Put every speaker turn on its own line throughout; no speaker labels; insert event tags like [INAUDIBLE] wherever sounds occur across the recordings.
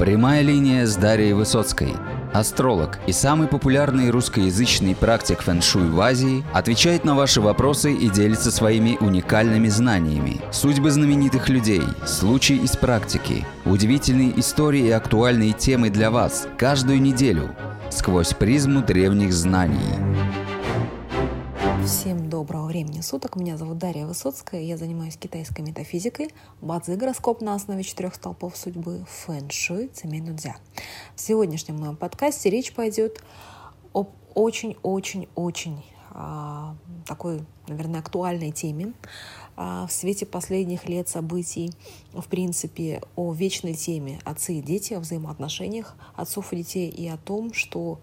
Прямая линия с Дарьей Высоцкой. Астролог и самый популярный русскоязычный практик фэн-шуй в Азии отвечает на ваши вопросы и делится своими уникальными знаниями. Судьбы знаменитых людей, случаи из практики, удивительные истории и актуальные темы для вас каждую неделю сквозь призму древних знаний.
Всем доброго времени суток. Меня зовут Дарья Высоцкая. Я занимаюсь китайской метафизикой, бадзи гороскоп на основе четырех столпов судьбы, фэн-шуй, цемень нудзя. В сегодняшнем моем подкасте речь пойдет об очень-очень-очень а, такой, наверное, актуальной теме а, в свете последних лет событий, в принципе, о вечной теме отцы и дети, о взаимоотношениях отцов и детей и о том, что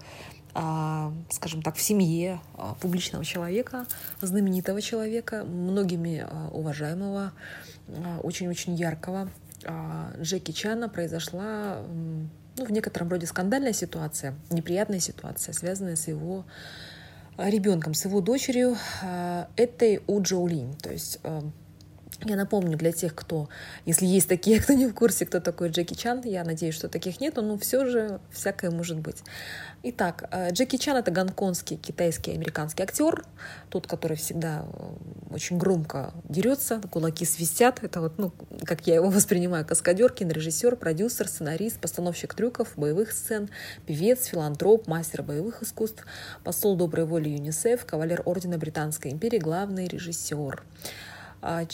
скажем так, в семье а, публичного человека, знаменитого человека, многими а, уважаемого, очень-очень яркого Джеки Чана произошла ну, в некотором роде скандальная ситуация, неприятная ситуация, связанная с его ребенком, с его дочерью, этой У Джоулинь. То есть я напомню для тех, кто, если есть такие, [LAUGHS] кто не в курсе, кто такой Джеки Чан, я надеюсь, что таких нет, но все же всякое может быть. Итак, э, Джеки Чан — это гонконгский, китайский, американский актер, тот, который всегда э, очень громко дерется, кулаки свистят. Это вот, ну, как я его [LAUGHS] воспринимаю, каскадер, кинорежиссер, продюсер, сценарист, постановщик трюков, боевых сцен, певец, филантроп, мастер боевых искусств, посол доброй воли ЮНИСЕФ, кавалер Ордена Британской империи, главный режиссер. А,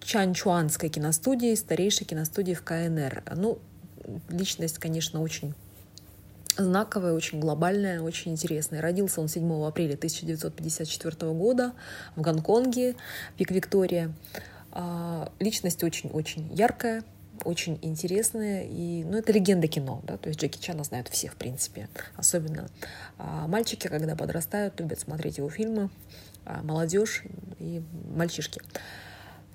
Чанчуанской киностудии, старейшей киностудии в КНР. Ну, личность, конечно, очень знаковая, очень глобальная, очень интересная. Родился он 7 апреля 1954 года в Гонконге, Пик Виктория. А, личность очень-очень яркая, очень интересная. И, ну, это легенда кино, да, то есть Джеки Чана знают все, в принципе. Особенно а, мальчики, когда подрастают, любят смотреть его фильмы, молодежь и мальчишки.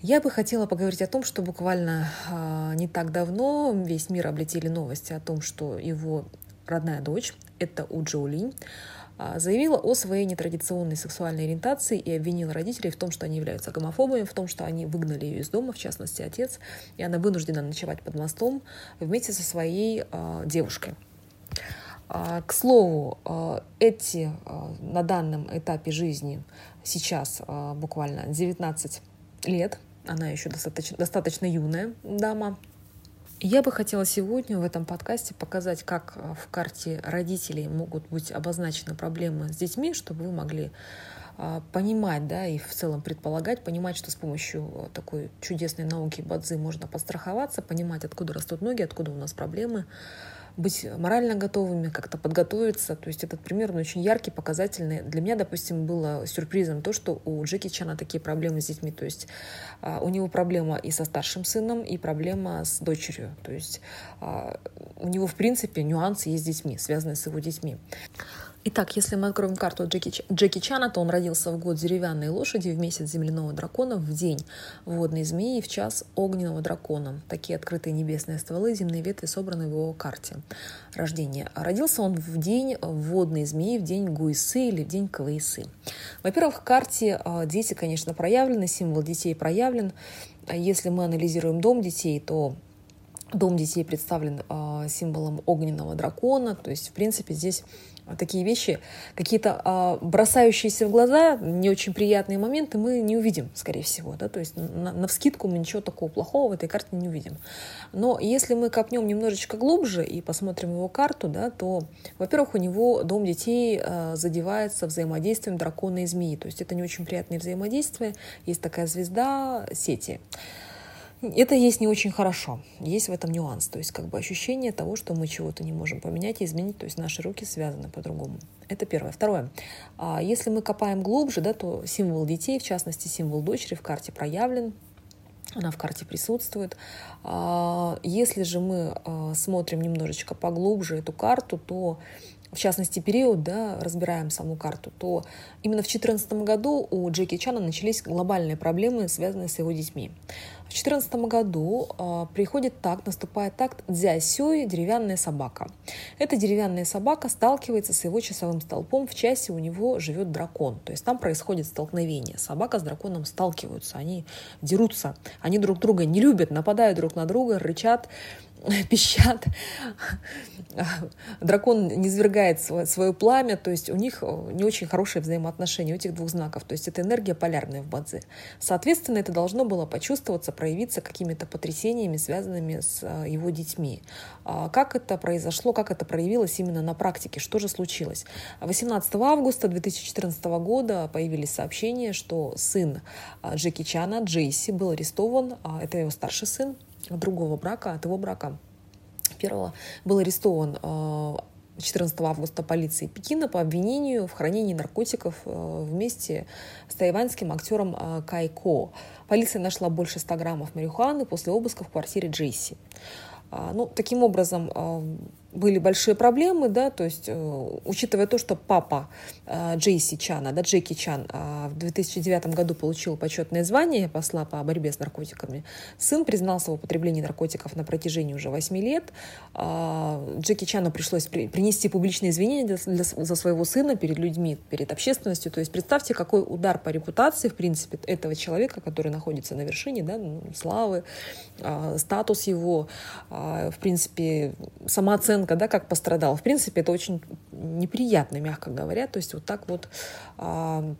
Я бы хотела поговорить о том, что буквально э, не так давно весь мир облетели новости о том, что его родная дочь, это У Джоулинь, э, заявила о своей нетрадиционной сексуальной ориентации и обвинила родителей в том, что они являются гомофобами, в том, что они выгнали ее из дома, в частности отец, и она вынуждена ночевать под мостом вместе со своей э, девушкой. К слову, эти на данном этапе жизни сейчас буквально 19 лет она еще достаточно, достаточно юная дама. Я бы хотела сегодня в этом подкасте показать, как э, в карте родителей могут быть обозначены проблемы с детьми, чтобы вы могли э, понимать, да, и в целом предполагать, понимать, что с помощью э, такой чудесной науки бадзы можно подстраховаться, понимать, откуда растут ноги, откуда у нас проблемы, быть морально готовыми, как-то подготовиться. То есть этот пример он очень яркий, показательный. Для меня, допустим, было сюрпризом то, что у Джеки Чана такие проблемы с детьми. То есть а, у него проблема и со старшим сыном, и проблема с дочерью. То есть а, у него, в принципе, нюансы есть с детьми, связанные с его детьми. Итак, если мы откроем карту Джеки, Джеки Чана, то он родился в год деревянной лошади, в месяц земляного дракона, в день водной змеи, в час огненного дракона. Такие открытые небесные стволы, земные ветви собраны в его карте рождения. Родился он в день водной змеи, в день Гуисы или в день Каваисы. Во-первых, в карте а, дети, конечно, проявлены, символ детей проявлен. Если мы анализируем дом детей, то Дом детей представлен э, символом огненного дракона, то есть, в принципе, здесь такие вещи, какие-то э, бросающиеся в глаза, не очень приятные моменты мы не увидим, скорее всего, да, то есть на, на вскидку мы ничего такого плохого в этой карте не увидим. Но если мы копнем немножечко глубже и посмотрим его карту, да, то, во-первых, у него дом детей э, задевается взаимодействием дракона и змеи, то есть это не очень приятное взаимодействие, есть такая звезда сети. Это есть не очень хорошо. Есть в этом нюанс. То есть как бы ощущение того, что мы чего-то не можем поменять и изменить. То есть наши руки связаны по-другому. Это первое. Второе. А, если мы копаем глубже, да, то символ детей, в частности символ дочери в карте проявлен. Она в карте присутствует. А, если же мы а, смотрим немножечко поглубже эту карту, то в частности, период, да, разбираем саму карту, то именно в 2014 году у Джеки Чана начались глобальные проблемы, связанные с его детьми. В 2014 году э, приходит такт, наступает такт дзясюй, деревянная собака. Эта деревянная собака сталкивается с его часовым столпом, в часе у него живет дракон, то есть там происходит столкновение. Собака с драконом сталкиваются, они дерутся, они друг друга не любят, нападают друг на друга, рычат, [LAUGHS] пищат, дракон не свергает свое, свое пламя, то есть у них э, не очень хорошие взаимоотношения у этих двух знаков, то есть это энергия полярная в Бадзи. Соответственно, это должно было почувствоваться, проявиться какими-то потрясениями, связанными с э, его детьми. А как это произошло, как это проявилось именно на практике, что же случилось? 18 августа 2014 года появились сообщения, что сын э, Джеки Чана, Джейси, был арестован, а это его старший сын, другого брака, от его брака первого, был арестован 14 э, августа полицией Пекина по обвинению в хранении наркотиков э, вместе с тайваньским актером э, Кайко. Полиция нашла больше 100 граммов марихуаны после обыска в квартире Джейси. А, ну, таким образом, были большие проблемы, да, то есть, э, учитывая то, что папа э, Джейси Чана, да, Джеки Чан э, в 2009 году получил почетное звание посла по борьбе с наркотиками, сын признался в употреблении наркотиков на протяжении уже 8 лет. Э, Джеки Чану пришлось при, принести публичные извинения для, для, за своего сына перед людьми, перед общественностью. То есть представьте, какой удар по репутации, в принципе, этого человека, который находится на вершине, да, ну, славы, э, статус его, в принципе, самооценка ребенка, да, как пострадал. В принципе, это очень неприятно, мягко говоря. То есть вот так вот а,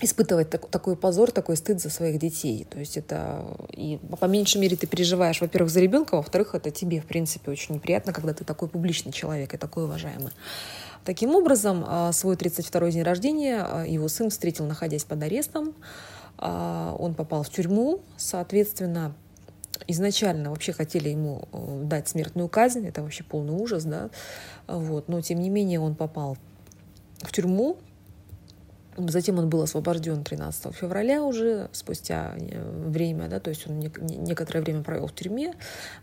испытывать так, такой позор, такой стыд за своих детей. То есть это и по меньшей мере ты переживаешь, во-первых, за ребенка, во-вторых, это тебе, в принципе, очень неприятно, когда ты такой публичный человек и такой уважаемый. Таким образом, а, свой 32-й день рождения а, его сын встретил, находясь под арестом. Он попал в тюрьму, соответственно, изначально вообще хотели ему э, дать смертную казнь, это вообще полный ужас, да, вот, но тем не менее он попал в тюрьму, Затем он был освобожден 13 февраля уже, спустя э, время, да, то есть он некоторое время провел в тюрьме.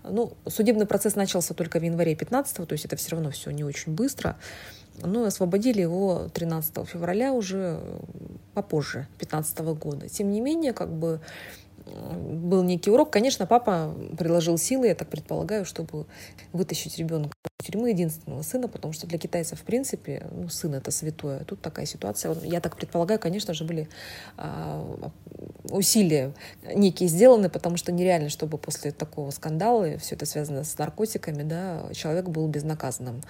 Ну, судебный процесс начался только в январе 15 то есть это все равно все не очень быстро. Но освободили его 13 февраля уже попозже, 15 года. Тем не менее, как бы был некий урок. Конечно, папа приложил силы, я так предполагаю, чтобы вытащить ребенка из тюрьмы, единственного сына, потому что для китайцев, в принципе, ну, сын — это святое. Тут такая ситуация. Я так предполагаю, конечно же, были а, усилия некие сделаны, потому что нереально, чтобы после такого скандала, все это связано с наркотиками, да, человек был безнаказанным,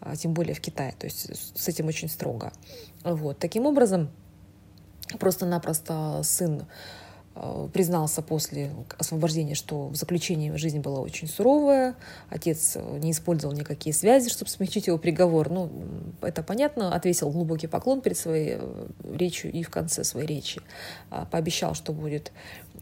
а, тем более в Китае. То есть с этим очень строго. Вот. Таким образом, просто-напросто сын признался после освобождения, что в заключении жизнь была очень суровая, отец э, не использовал никакие связи, чтобы смягчить его приговор. Ну, это понятно, отвесил глубокий поклон перед своей э, речью и в конце своей речи а, пообещал, что будет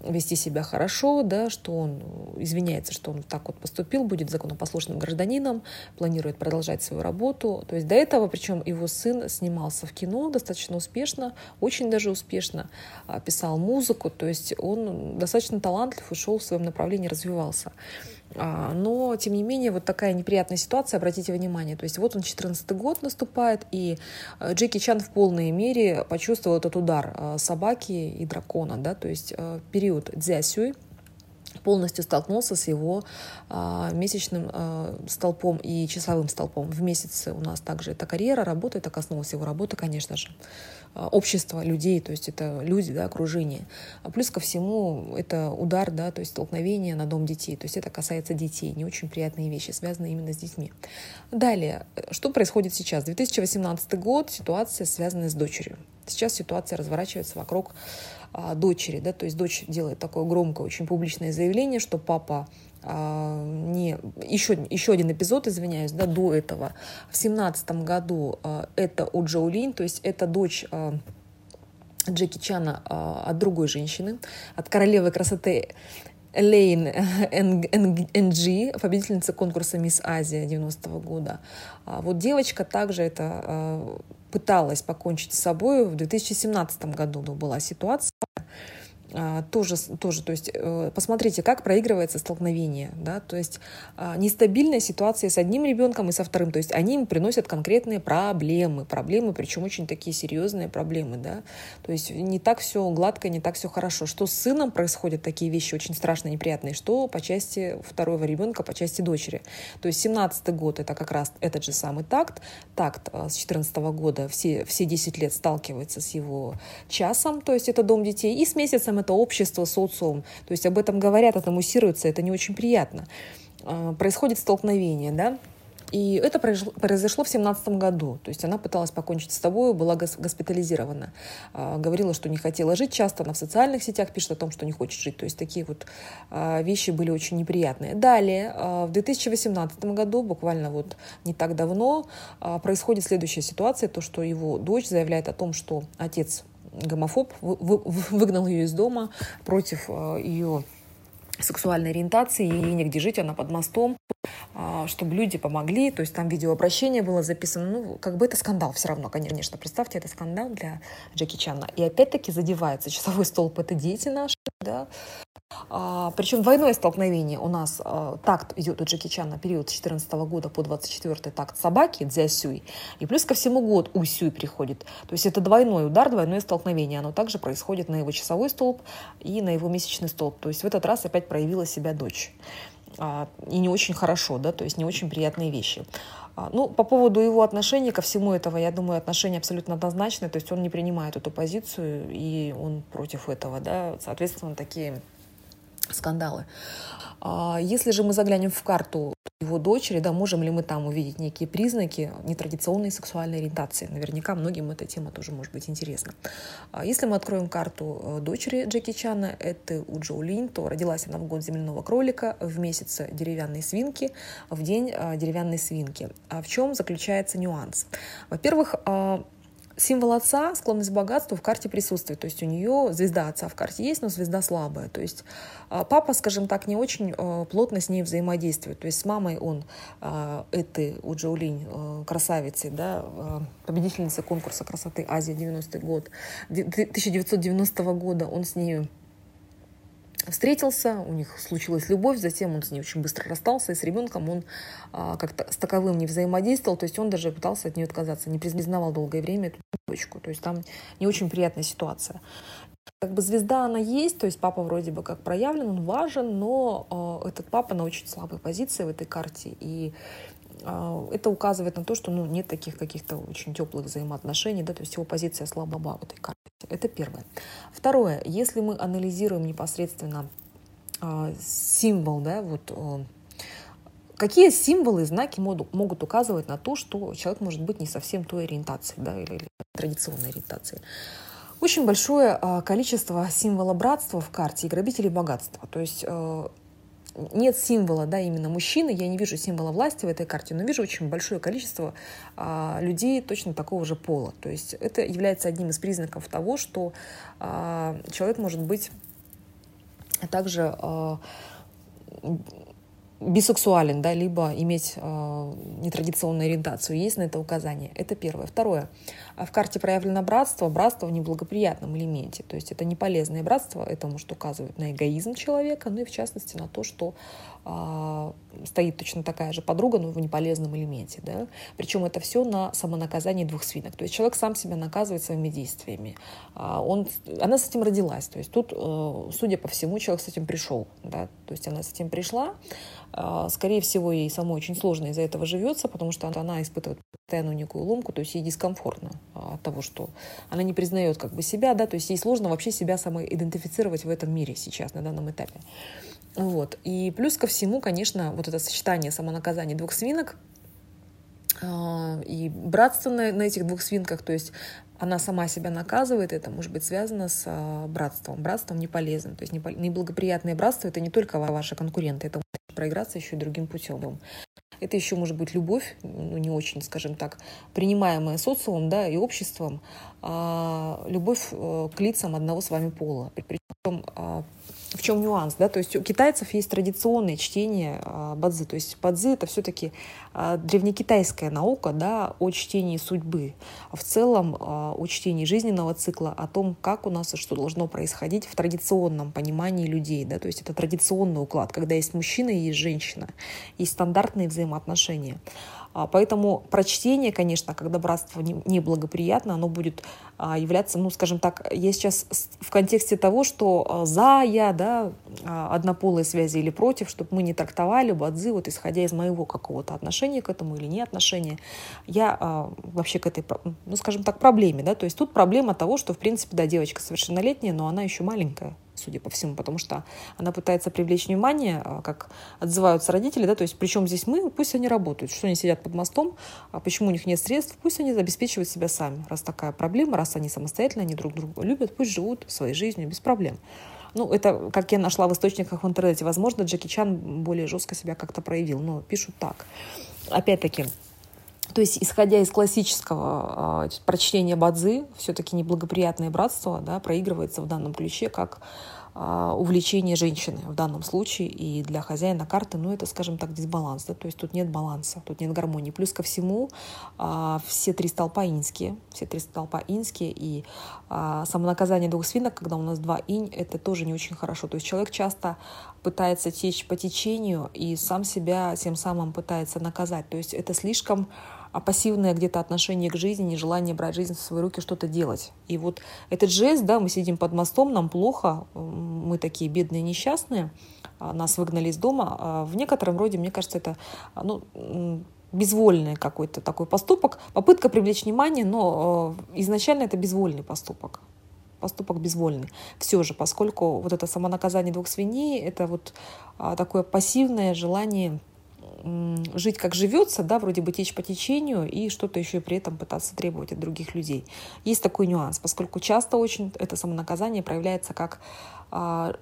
вести себя хорошо, да, что он извиняется, что он так вот поступил, будет законопослушным гражданином, планирует продолжать свою работу. То есть до этого, причем его сын снимался в кино достаточно успешно, очень даже успешно, а, писал музыку, то есть он достаточно талантлив и шел в своем направлении, развивался. А, но, тем не менее, вот такая неприятная ситуация, обратите внимание. То есть вот он 14 год наступает, и э, Джеки Чан в полной мере почувствовал этот удар э, собаки и дракона, да, то есть э, период Дзясюй, полностью столкнулся с его а, месячным а, столпом и часовым столпом. В месяц у нас также эта карьера, работа, это коснулась его работы, конечно же. А, общество людей, то есть это люди, да, окружение. А плюс ко всему это удар, да, то есть столкновение на дом детей, то есть это касается детей, не очень приятные вещи, связанные именно с детьми. Далее, что происходит сейчас? 2018 год, ситуация, связанная с дочерью. Сейчас ситуация разворачивается вокруг а, дочери, да, то есть дочь делает такое громкое, очень публичное заявление, что папа а, не еще еще один эпизод, извиняюсь, да, до этого в семнадцатом году а, это у Джоулин, то есть это дочь а, Джеки Чана от другой женщины, от королевы красоты Лейн НГ, победительница конкурса Мисс Азия 90 года. Вот девочка также это пыталась покончить с собой в 2017 году была ситуация. А, тоже, тоже, то есть э, посмотрите, как проигрывается столкновение, да, то есть а, нестабильная ситуация с одним ребенком и со вторым, то есть они им приносят конкретные проблемы, проблемы, причем очень такие серьезные проблемы, да, то есть не так все гладко, не так все хорошо. Что с сыном происходят такие вещи очень страшно неприятные, что по части второго ребенка, по части дочери. То есть 17 год это как раз этот же самый такт, такт а, с 14 года все, все 10 лет сталкивается с его часом, то есть это дом детей, и с месяцем это общество, социум. То есть об этом говорят, это муссируется, это не очень приятно. происходит столкновение, да, и это произошло в семнадцатом году. То есть она пыталась покончить с собой, была госпитализирована. А, говорила, что не хотела жить часто. Она в социальных сетях пишет о том, что не хочет жить. То есть такие вот а, вещи были очень неприятные. Далее, а, в 2018 году, буквально вот не так давно, происходит следующая ситуация. То, что его дочь заявляет о том, что отец гомофоб, [LAUGHS] выгнал ее из дома против ее сексуальной ориентации, ей негде жить, она под мостом, чтобы люди помогли, то есть там видеообращение было записано, ну, как бы это скандал все равно, конечно, представьте, это скандал для Джеки Чана. И опять-таки задевается часовой столб, это дети наши, да, а, причем двойное столкновение у нас а, такт идет у Джеки Чана период с 14 года по 24 такт собаки Дзясюй, и плюс ко всему год Усюй приходит. То есть это двойной удар, двойное столкновение. Оно также происходит на его часовой столб и на его месячный столб. То есть в этот раз опять проявила себя дочь. А, и не очень хорошо, да, то есть не очень приятные вещи. А, ну, по поводу его отношения ко всему этого, я думаю, отношения абсолютно однозначные, то есть он не принимает эту позицию, и он против этого, да, соответственно, такие скандалы. А, если же мы заглянем в карту его дочери, да, можем ли мы там увидеть некие признаки нетрадиционной сексуальной ориентации? Наверняка многим эта тема тоже может быть интересна. А если мы откроем карту э, дочери Джеки Чана, это у Джоу Линь, то родилась она в год земляного кролика, в месяц деревянной свинки, в день э, деревянной свинки. А в чем заключается нюанс? Во-первых, а, Символ отца, склонность к богатству в карте присутствует. То есть у нее звезда отца в карте есть, но звезда слабая. То есть а, папа, скажем так, не очень а, плотно с ней взаимодействует. То есть с мамой он а, этой у Джоулинь красавицей, да, победительница конкурса красоты Азия 90 год, 1990 года он с ней встретился, у них случилась любовь, затем он с ней очень быстро расстался, и с ребенком он а, как-то с таковым не взаимодействовал, то есть он даже пытался от нее отказаться, не признавал долгое время эту дочку, то есть там не очень приятная ситуация. Как бы звезда она есть, то есть папа вроде бы как проявлен, он важен, но э, этот папа на очень слабой позиции в этой карте, и э, это указывает на то, что ну, нет таких каких-то очень теплых взаимоотношений, да, то есть его позиция слаба в этой карте. Это первое. Второе, если мы анализируем непосредственно э, символ, да, вот э, какие символы и знаки могут, указывать на то, что человек может быть не совсем той ориентации, да, или, или традиционной ориентации. Очень большое э, количество символа братства в карте и грабителей богатства. То есть э, нет символа, да, именно мужчины, я не вижу символа власти в этой карте, но вижу очень большое количество а, людей точно такого же пола. То есть это является одним из признаков того, что а, человек может быть также а, бисексуален, да, либо иметь э, нетрадиционную ориентацию. Есть на это указание. Это первое. Второе. В карте проявлено братство. Братство в неблагоприятном элементе. То есть это не полезное братство. Это может указывать на эгоизм человека, ну и в частности на то, что э, стоит точно такая же подруга, но в неполезном элементе. Да? Причем это все на самонаказании двух свинок. То есть человек сам себя наказывает своими действиями. Э, он, она с этим родилась. То есть тут, э, судя по всему, человек с этим пришел. Да? То есть она с этим пришла, а, скорее всего, ей самой очень сложно из-за этого живется, потому что она испытывает постоянную некую ломку, то есть ей дискомфортно а, от того, что она не признает как бы себя, да, то есть ей сложно вообще себя самой идентифицировать в этом мире сейчас, на данном этапе. Вот. И плюс ко всему, конечно, вот это сочетание самонаказания двух свинок, а, и братство на, на этих двух свинках, то есть она сама себя наказывает, это может быть связано с а, братством. Братством не полезным. То есть неблагоприятное братство — это не только ваши конкуренты, это проиграться еще и другим путем. Это еще может быть любовь, ну, не очень, скажем так, принимаемая социумом да, и обществом, а любовь э, к лицам одного с вами пола. Причем а, в чем нюанс, да, то есть у китайцев есть традиционное чтение а, бадзи, то есть бадзи это все-таки а, древнекитайская наука, да, о чтении судьбы, а в целом о чтении жизненного цикла, о том, как у нас и что должно происходить в традиционном понимании людей, да, то есть это традиционный уклад, когда есть мужчина и есть женщина, есть стандартные взаимоотношения. А, поэтому прочтение, конечно, когда братство неблагоприятно, оно будет а, являться, ну, скажем так, я сейчас в контексте того, что а, за, я, да, однополые связи или против, чтобы мы не трактовали бадзи, вот исходя из моего какого-то отношения к этому или не отношения, я вообще к этой, ну, скажем так, проблеме, да, то есть тут проблема того, что, в принципе, да, девочка совершеннолетняя, но она еще маленькая, судя по всему, потому что она пытается привлечь внимание, а, как отзываются родители, да, то есть причем здесь мы, пусть они работают, что они сидят под мостом, а почему у них нет средств, пусть они обеспечивают себя сами, раз такая проблема, раз они самостоятельно, они друг друга любят, пусть живут своей жизнью без проблем. Ну, это, как я нашла в источниках в интернете, возможно, Джеки Чан более жестко себя как-то проявил, но пишут так. Опять-таки, то есть, исходя из классического э, прочтения Бадзы, все-таки неблагоприятное братство да, проигрывается в данном ключе как увлечение женщины в данном случае. И для хозяина карты, ну, это, скажем так, дисбаланс. Да, то есть тут нет баланса, тут нет гармонии. Плюс ко всему, э, все три столпа инские, все три столпа инские. И э, самонаказание двух свинок, когда у нас два инь, это тоже не очень хорошо. То есть человек часто пытается течь по течению и сам себя тем самым пытается наказать. То есть это слишком а пассивное где-то отношение к жизни, нежелание брать жизнь в свои руки, что-то делать. И вот этот жест, да, мы сидим под мостом, нам плохо, мы такие бедные, несчастные, а, нас выгнали из дома. А в некотором роде, мне кажется, это ну, безвольный какой-то такой поступок, попытка привлечь внимание, но э, изначально это безвольный поступок поступок безвольный. Все же, поскольку вот это самонаказание двух свиней, это вот такое пассивное желание жить как живется, да, вроде бы течь по течению и что-то еще при этом пытаться требовать от других людей. Есть такой нюанс, поскольку часто очень это самонаказание проявляется как а,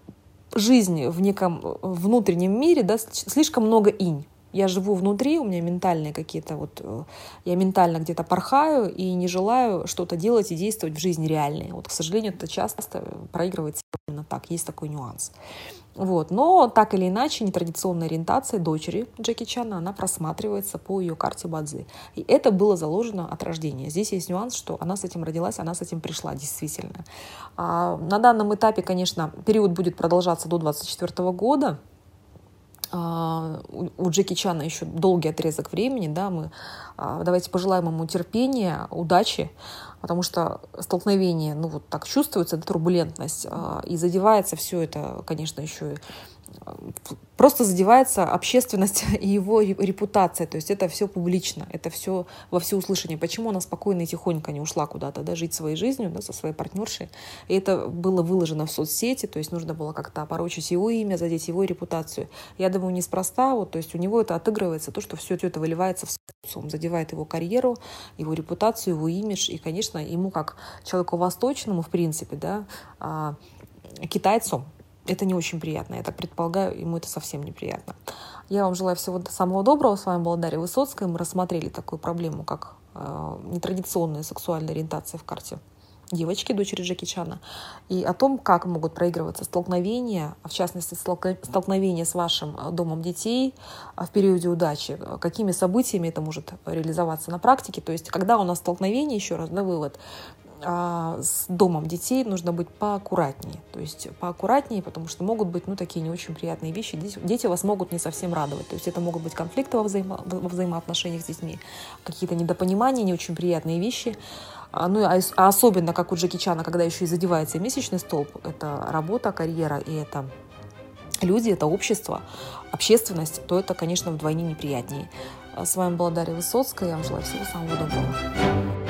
жизнь в неком внутреннем мире, да, слишком много инь. Я живу внутри, у меня ментальные какие-то вот, э, я ментально где-то порхаю и не желаю что-то делать и действовать в жизни реальной. Вот, к сожалению, это часто проигрывается именно так, есть такой нюанс. Вот. Но так или иначе, нетрадиционная ориентация дочери Джеки Чана, она просматривается по ее карте Бадзи. И это было заложено от рождения. Здесь есть нюанс, что она с этим родилась, она с этим пришла действительно. А на данном этапе, конечно, период будет продолжаться до 24 года, у Джеки Чана еще долгий отрезок времени, да, мы а, давайте пожелаем ему терпения, удачи, потому что столкновение, ну вот так чувствуется, да, турбулентность, а, и задевается все это, конечно, еще просто задевается общественность [LAUGHS] и его репутация. То есть это все публично, это все во всеуслышание. Почему она спокойно и тихонько не ушла куда-то, да, жить своей жизнью, да, со своей партнершей. И это было выложено в соцсети, то есть нужно было как-то опорочить его имя, задеть его репутацию. Я думаю, неспроста, вот, то есть у него это отыгрывается, то, что все это выливается в социум, задевает его карьеру, его репутацию, его имидж. И, конечно, ему как человеку восточному, в принципе, да, а, китайцу, это не очень приятно. Я так предполагаю, ему это совсем неприятно. Я вам желаю всего самого доброго. С вами была Дарья Высоцкая. Мы рассмотрели такую проблему, как э, нетрадиционная сексуальная ориентация в карте девочки, дочери Джеки Чана, и о том, как могут проигрываться столкновения, в частности, столкновения с вашим э, домом детей э, в периоде удачи, какими событиями это может реализоваться на практике. То есть, когда у нас столкновение, еще раз, да, вывод, а, с домом детей нужно быть поаккуратнее. То есть поаккуратнее, потому что могут быть ну, такие не очень приятные вещи. Дети, дети вас могут не совсем радовать. То есть это могут быть конфликты во, взаимо, во взаимоотношениях с детьми, какие-то недопонимания, не очень приятные вещи. А, ну, а, а особенно, как у Джеки Чана, когда еще и задевается месячный столб, это работа, карьера и это люди, это общество, общественность, то это, конечно, вдвойне неприятнее. С вами была Дарья Высоцкая. Я вам желаю всего самого доброго.